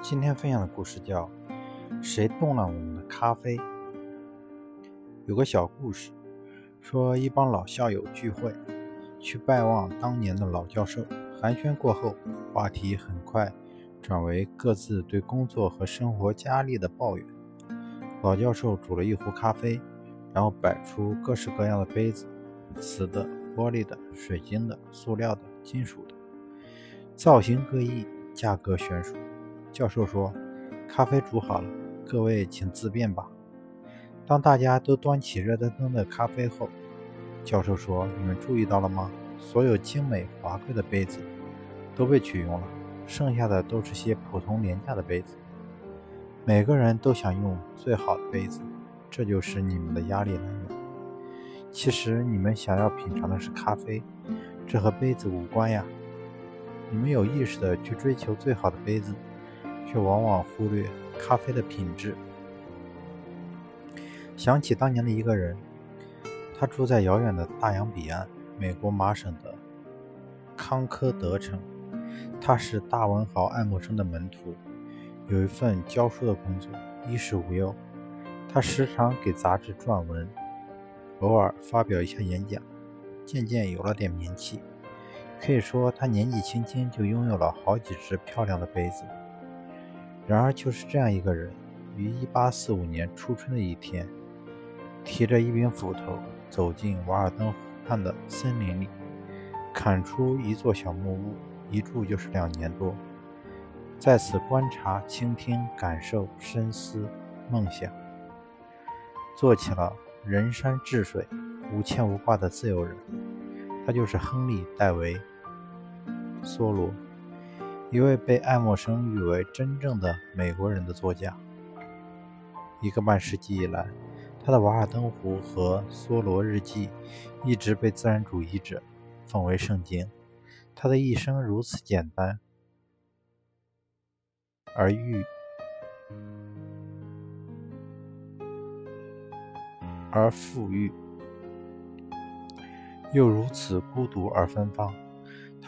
今天分享的故事叫《谁动了我们的咖啡》。有个小故事，说一帮老校友聚会，去拜望当年的老教授。寒暄过后，话题很快转为各自对工作和生活压力的抱怨。老教授煮了一壶咖啡，然后摆出各式各样的杯子：瓷的、玻璃的、水晶的、塑料的、金属的，造型各异，价格悬殊。教授说：“咖啡煮好了，各位请自便吧。”当大家都端起热腾腾的咖啡后，教授说：“你们注意到了吗？所有精美华贵的杯子都被取用了，剩下的都是些普通廉价的杯子。每个人都想用最好的杯子，这就是你们的压力来源。其实你们想要品尝的是咖啡，这和杯子无关呀。你们有意识的去追求最好的杯子。”却往往忽略咖啡的品质。想起当年的一个人，他住在遥远的大洋彼岸，美国麻省的康科德城。他是大文豪爱默生的门徒，有一份教书的工作，衣食无忧。他时常给杂志撰文，偶尔发表一下演讲，渐渐有了点名气。可以说，他年纪轻轻就拥有了好几只漂亮的杯子。然而，就是这样一个人，于1845年初春的一天，提着一柄斧头走进瓦尔登湖畔的森林里，砍出一座小木屋，一住就是两年多，在此观察、倾听、感受、深思、梦想，做起了人山治水、无牵无挂的自由人。他就是亨利·戴维·梭罗。一位被爱默生誉为真正的美国人的作家。一个半世纪以来，他的《瓦尔登湖》和《梭罗日记》一直被自然主义者奉为圣经。他的一生如此简单而郁而富裕，又如此孤独而芬芳。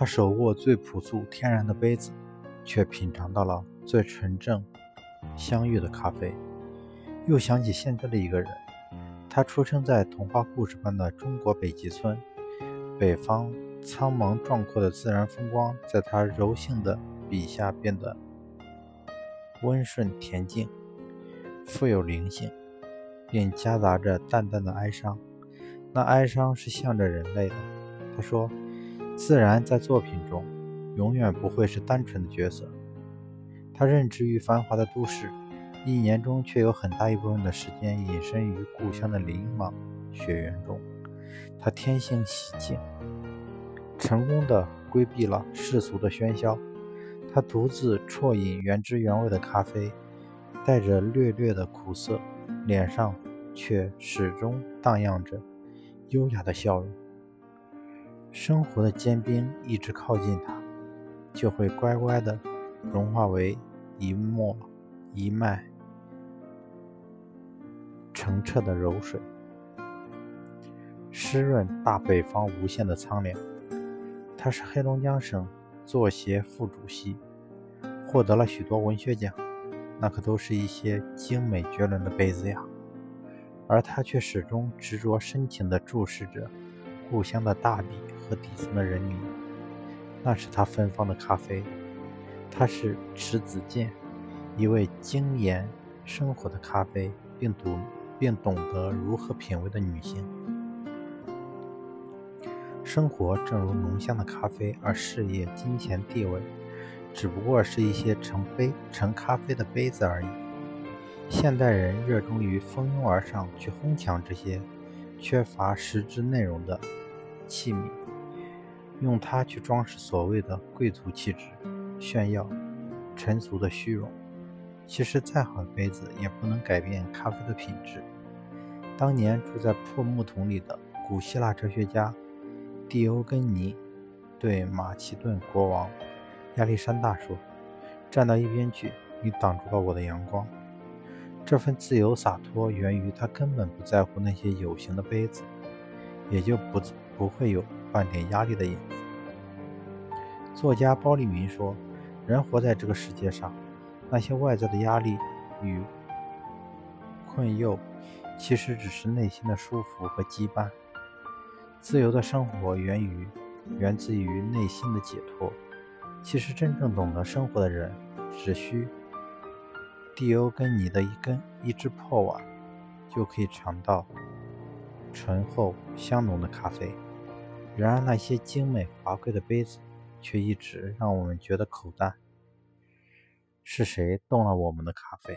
他手握最朴素天然的杯子，却品尝到了最纯正香郁的咖啡。又想起现在的一个人，他出生在童话故事般的中国北极村，北方苍茫壮阔的自然风光，在他柔性的笔下变得温顺恬静，富有灵性，并夹杂着淡淡的哀伤。那哀伤是向着人类的。他说。自然在作品中永远不会是单纯的角色。他任职于繁华的都市，一年中却有很大一部分的时间隐身于故乡的林莽雪原中。他天性喜静，成功的规避了世俗的喧嚣。他独自啜饮原汁原味的咖啡，带着略略的苦涩，脸上却始终荡漾着优雅的笑容。生活的坚冰一直靠近它，就会乖乖地融化为一墨一脉澄澈的柔水，湿润大北方无限的苍凉。他是黑龙江省作协副主席，获得了许多文学奖，那可都是一些精美绝伦的杯子呀。而他却始终执着深情地注视着。故乡的大地和底层的人民，那是他芬芳的咖啡。她是池子健，一位精研生活的咖啡，并懂并懂得如何品味的女性。生活正如浓香的咖啡，而事业、金钱、地位，只不过是一些盛杯盛咖啡的杯子而已。现代人热衷于蜂拥而上去哄抢这些缺乏实质内容的。器皿，用它去装饰所谓的贵族气质，炫耀尘俗的虚荣。其实再好的杯子也不能改变咖啡的品质。当年住在破木桶里的古希腊哲学家蒂欧根尼对马其顿国王亚历山大说：“站到一边去，你挡住了我的阳光。”这份自由洒脱源于他根本不在乎那些有形的杯子，也就不。不会有半点压力的影子。作家包立民说：“人活在这个世界上，那些外在的压力与困囿，其实只是内心的舒服和羁绊。自由的生活源于源自于内心的解脱。其实真正懂得生活的人，只需递欧跟你的一根一只破碗，就可以尝到醇厚香浓的咖啡。然而那些精美华贵的杯子，却一直让我们觉得口淡。是谁动了我们的咖啡？